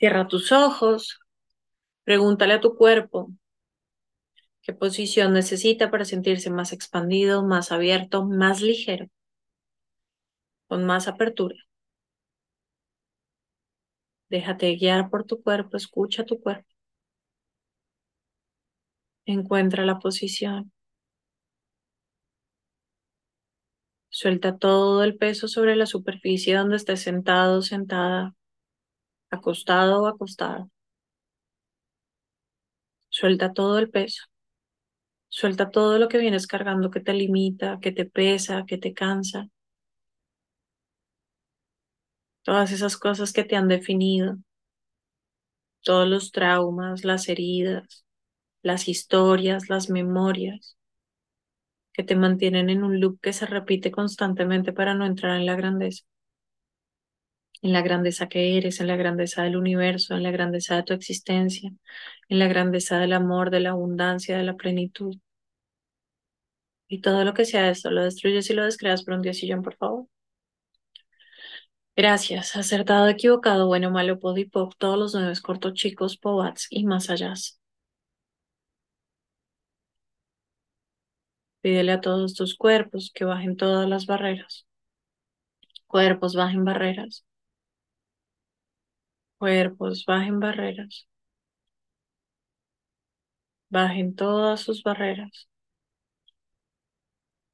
Cierra tus ojos, pregúntale a tu cuerpo qué posición necesita para sentirse más expandido, más abierto, más ligero, con más apertura. Déjate guiar por tu cuerpo, escucha tu cuerpo. Encuentra la posición. Suelta todo el peso sobre la superficie donde estés sentado, sentada, acostado o acostada. Suelta todo el peso. Suelta todo lo que vienes cargando que te limita, que te pesa, que te cansa. Todas esas cosas que te han definido. Todos los traumas, las heridas, las historias, las memorias que te mantienen en un loop que se repite constantemente para no entrar en la grandeza. En la grandeza que eres, en la grandeza del universo, en la grandeza de tu existencia, en la grandeza del amor, de la abundancia, de la plenitud. Y todo lo que sea esto, lo destruyes y lo descreas por un diosillón, por favor. Gracias. Acertado, equivocado, bueno, malo, podipop, todos los nueve cortos chicos, pobats y más allá. Pídele a todos tus cuerpos que bajen todas las barreras. Cuerpos bajen barreras. Cuerpos bajen barreras. Bajen todas sus barreras.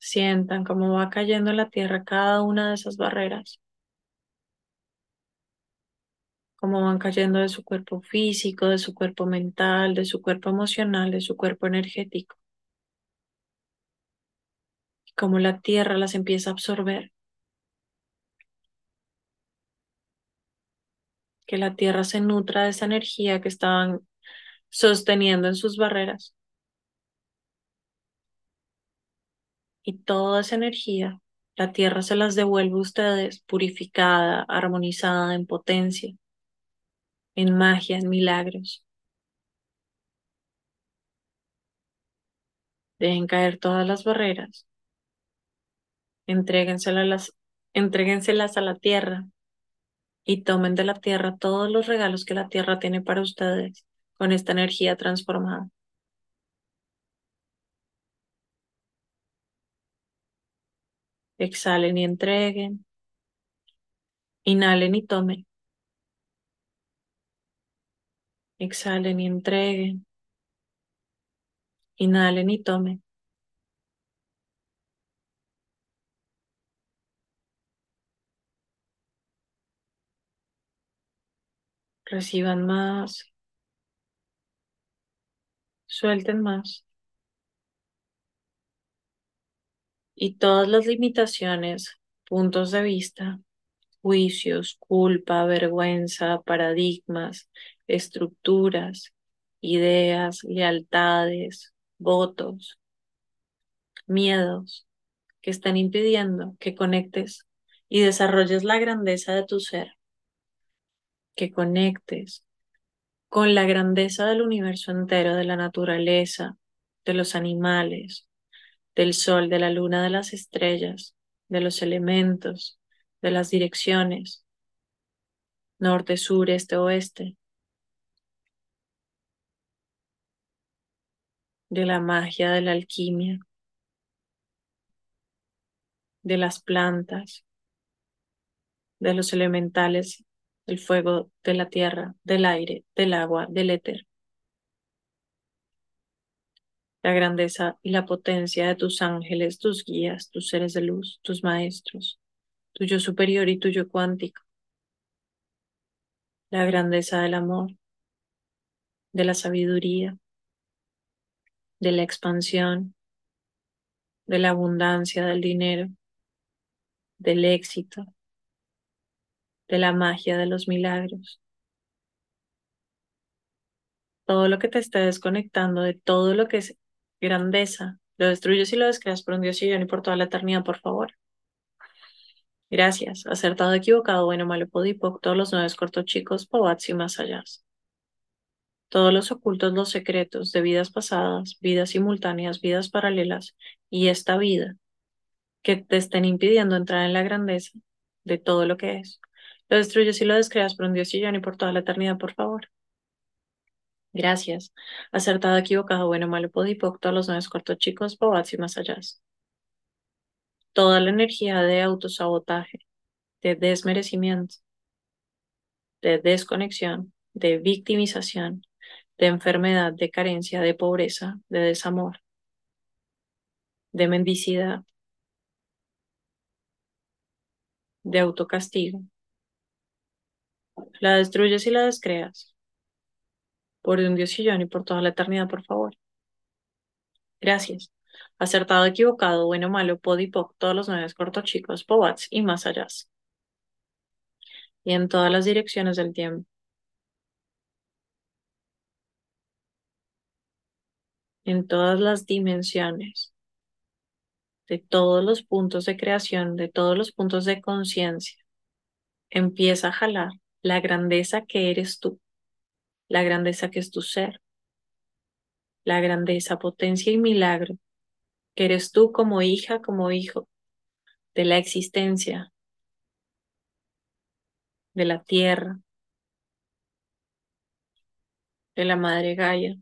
Sientan cómo va cayendo en la tierra cada una de esas barreras. Cómo van cayendo de su cuerpo físico, de su cuerpo mental, de su cuerpo emocional, de su cuerpo energético como la tierra las empieza a absorber. Que la tierra se nutra de esa energía que estaban sosteniendo en sus barreras. Y toda esa energía, la tierra se las devuelve a ustedes purificada, armonizada, en potencia, en magia, en milagros. Dejen caer todas las barreras entréguenselas, las, entréguenselas a la tierra y tomen de la tierra todos los regalos que la tierra tiene para ustedes con esta energía transformada. Exhalen y entreguen. Inhalen y tomen. Exhalen y entreguen. Inhalen y tomen. Reciban más, suelten más. Y todas las limitaciones, puntos de vista, juicios, culpa, vergüenza, paradigmas, estructuras, ideas, lealtades, votos, miedos que están impidiendo que conectes y desarrolles la grandeza de tu ser que conectes con la grandeza del universo entero, de la naturaleza, de los animales, del sol, de la luna, de las estrellas, de los elementos, de las direcciones, norte, sur, este, oeste, de la magia, de la alquimia, de las plantas, de los elementales el fuego, de la tierra, del aire, del agua, del éter. La grandeza y la potencia de tus ángeles, tus guías, tus seres de luz, tus maestros, tuyo superior y tuyo cuántico. La grandeza del amor, de la sabiduría, de la expansión, de la abundancia del dinero, del éxito, de la magia de los milagros. Todo lo que te esté desconectando de todo lo que es grandeza, lo destruyes y lo descreas por un Dios y por toda la eternidad, por favor. Gracias. Acertado, equivocado, bueno, malo, podipoc, todos los nueve cortos chicos, pobats y más allá. Todos los ocultos, los secretos de vidas pasadas, vidas simultáneas, vidas paralelas y esta vida que te estén impidiendo entrar en la grandeza de todo lo que es Lo destruyes y lo descreas por un Dios y y por toda la eternidad, por favor. Gracias. Acertado, equivocado, bueno, malo, podipoc, todos los nueve cortos chicos, bobats y más allá. Toda la energía de autosabotaje, de desmerecimiento, de desconexión, de victimización, de enfermedad, de carencia, de pobreza, de desamor, de mendicidad, de autocastigo. La destruyes y la descreas. Por un Dios y por toda la eternidad, por favor. Gracias. Acertado, equivocado, bueno, malo, podipoc, todos los nueve cortos chicos, pobats y más allá. Y en todas las direcciones del tiempo. En todas las dimensiones de todos los puntos de creación, de todos los puntos de conciencia, empieza a jalar la grandeza que eres tú, la grandeza que es tu ser, la grandeza, potencia y milagro que eres tú como hija, como hijo de la existencia, de la tierra, de la madre Gaia,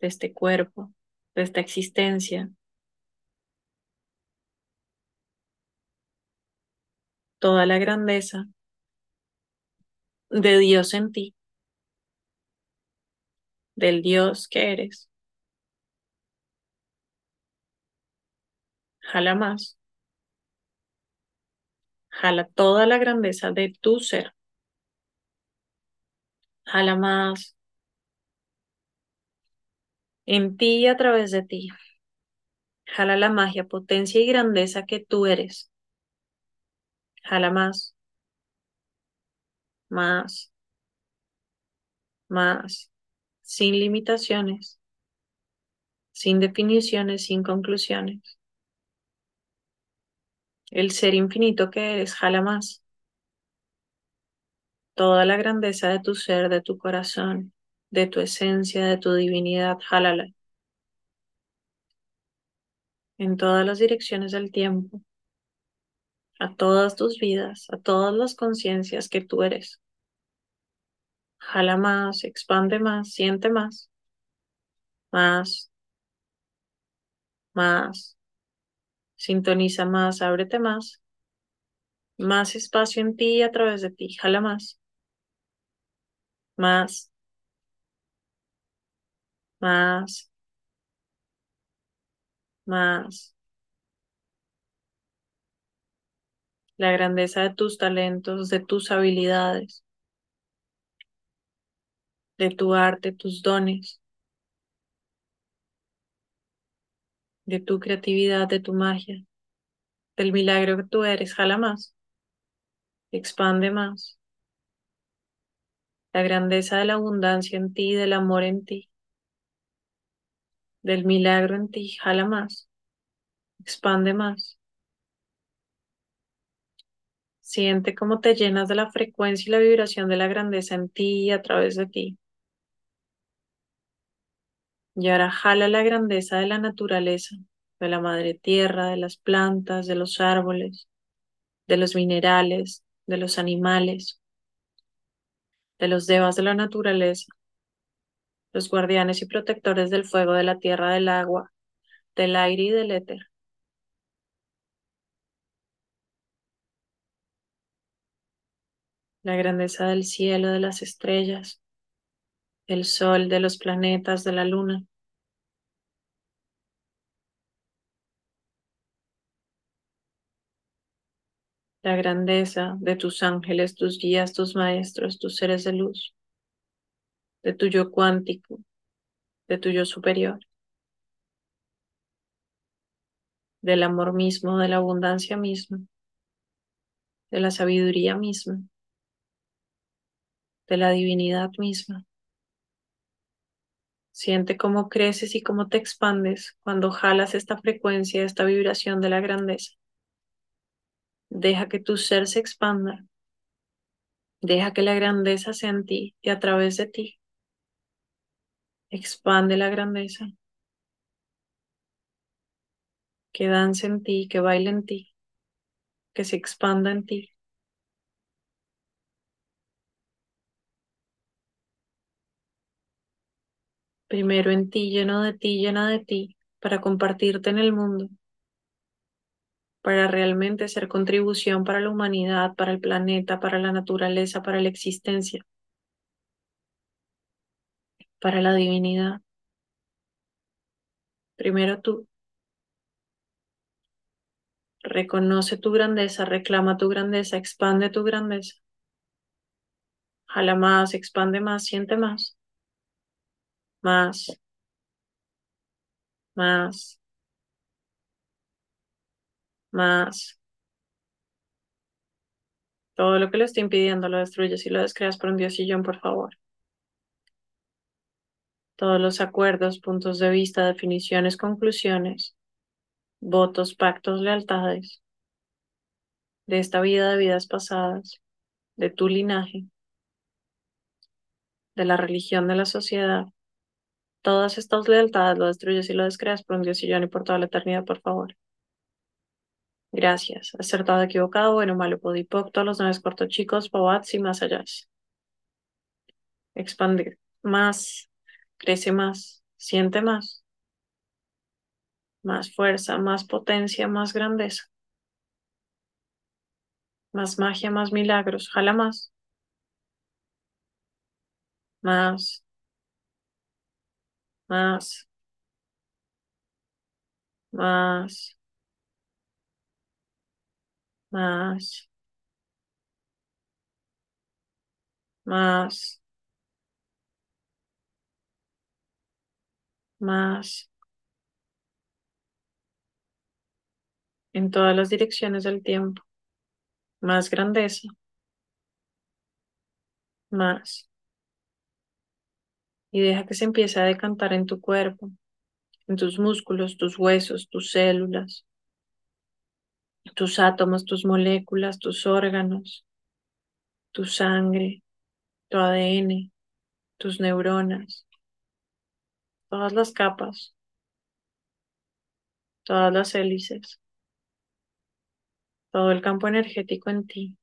de este cuerpo, de esta existencia. Toda la grandeza de Dios en ti, del Dios que eres. Jala más. Jala toda la grandeza de tu ser. Jala más en ti y a través de ti. Jala la magia, potencia y grandeza que tú eres. Jala más, más, más, sin limitaciones, sin definiciones, sin conclusiones. El ser infinito que eres, jala más. Toda la grandeza de tu ser, de tu corazón, de tu esencia, de tu divinidad, jálala. En todas las direcciones del tiempo, a todas tus vidas, a todas las conciencias que tú eres. Jala más, expande más, siente más, más, más, sintoniza más, ábrete más, más espacio en ti y a través de ti, jala más, más, más, más. La grandeza de tus talentos, de tus habilidades, de tu arte, tus dones, de tu creatividad, de tu magia, del milagro que tú eres, jala más, expande más. La grandeza de la abundancia en ti, del amor en ti del milagro en ti, jala más, expande más. Siente cómo te llenas de la frecuencia y la vibración de la grandeza en ti y a través de ti. Y ahora jala la grandeza de la naturaleza, de la madre tierra, de las plantas, de los árboles, de los minerales, de los animales, de los devas de la naturaleza, los guardianes y protectores del fuego, de la tierra, del agua, del aire y del éter. La grandeza del cielo, de las estrellas, del sol, de los planetas, de la luna. La grandeza de tus ángeles, tus guías, tus maestros, tus seres de luz de tu yo cuántico, de tu yo superior, del amor mismo, de la abundancia misma, de la sabiduría misma, de la divinidad misma. Siente cómo creces y cómo te expandes cuando jalas esta frecuencia, esta vibración de la grandeza. Deja que tu ser se expanda. Deja que la grandeza sea en ti y a través de ti. Expande la grandeza. Que dance en ti, que baile en ti. que se expanda en ti. Primero en ti, lleno de ti, llena de ti, para compartirte en el mundo, para realmente ser contribución para la humanidad, para el planeta, para la naturaleza, para la existencia, para la divinidad. Primero tú. Reconoce tu grandeza, reclama tu grandeza, expande tu grandeza. Jala más, expande más, siente más. Más. Más. Más. Todo lo que le esté impidiendo lo destruyes y lo descreas por un diosillón, por favor. Todos los acuerdos, puntos de vista, definiciones, conclusiones, votos, pactos, lealtades de esta vida, de vidas pasadas, de tu linaje, de la religión, de la sociedad. Todas estas lealtades lo destruyes y lo descreas por un diosillón y por toda la eternidad, por favor. Gracias. Acertado, equivocado, bueno, malo, podipocto, los nueve cortos chicos, pobats y más allá. Expande más, crece más, siente más. Más fuerza, más potencia, más grandeza. Más magia, más milagros. Jala más. Más. Más. Más. Más. Más. Más. En todas las direcciones del tiempo. Más grandeza. Más. Y deja que se empiece a decantar en tu cuerpo, en tus músculos, tus huesos, tus células, tus átomos, tus moléculas, tus órganos, tu sangre, tu ADN, tus neuronas, todas las capas, todas las hélices, todo el campo energético en ti,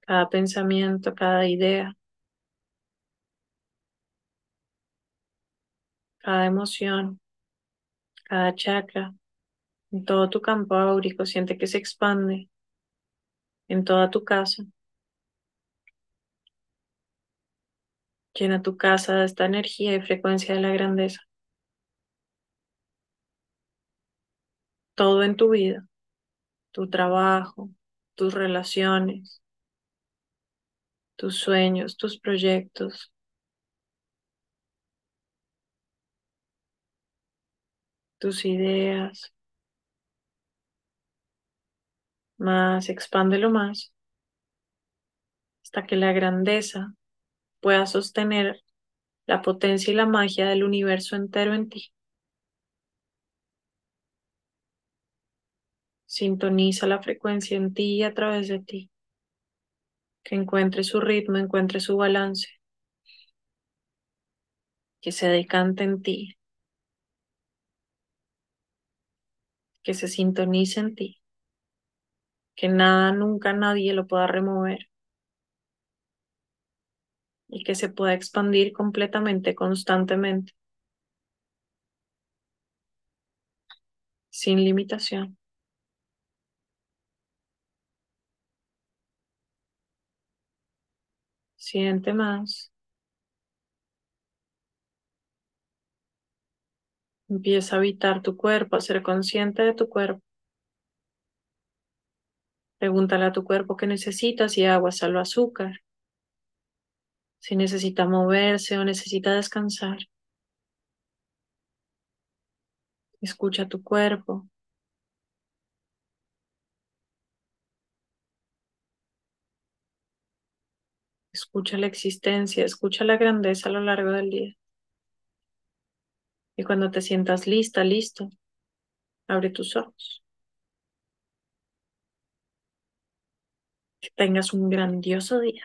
cada pensamiento, cada idea, cada emoción, cada chakra, en todo tu campo áurico, siente que se expande en toda tu casa. Llena tu casa de esta energía y frecuencia de la grandeza. Todo en tu vida, tu trabajo, tus relaciones, tus sueños, tus proyectos, tus ideas, más, expándelo más, hasta que la grandeza pueda sostener la potencia y la magia del universo entero en ti. Sintoniza la frecuencia en ti y a través de ti. Que encuentre su ritmo, encuentre su balance. Que se decante en ti. Que se sintonice en ti que nada, nunca nadie lo pueda remover y que se pueda expandir completamente, constantemente, sin limitación. Siente más. Empieza a habitar tu cuerpo, a ser consciente de tu cuerpo. Pregúntale a tu cuerpo qué necesita, si agua, sal o azúcar, si necesita moverse o necesita descansar. Escucha tu cuerpo. Escucha la existencia, escucha la grandeza a lo largo del día. Y cuando te sientas lista, listo, abre tus ojos. Que tengas un grandioso día.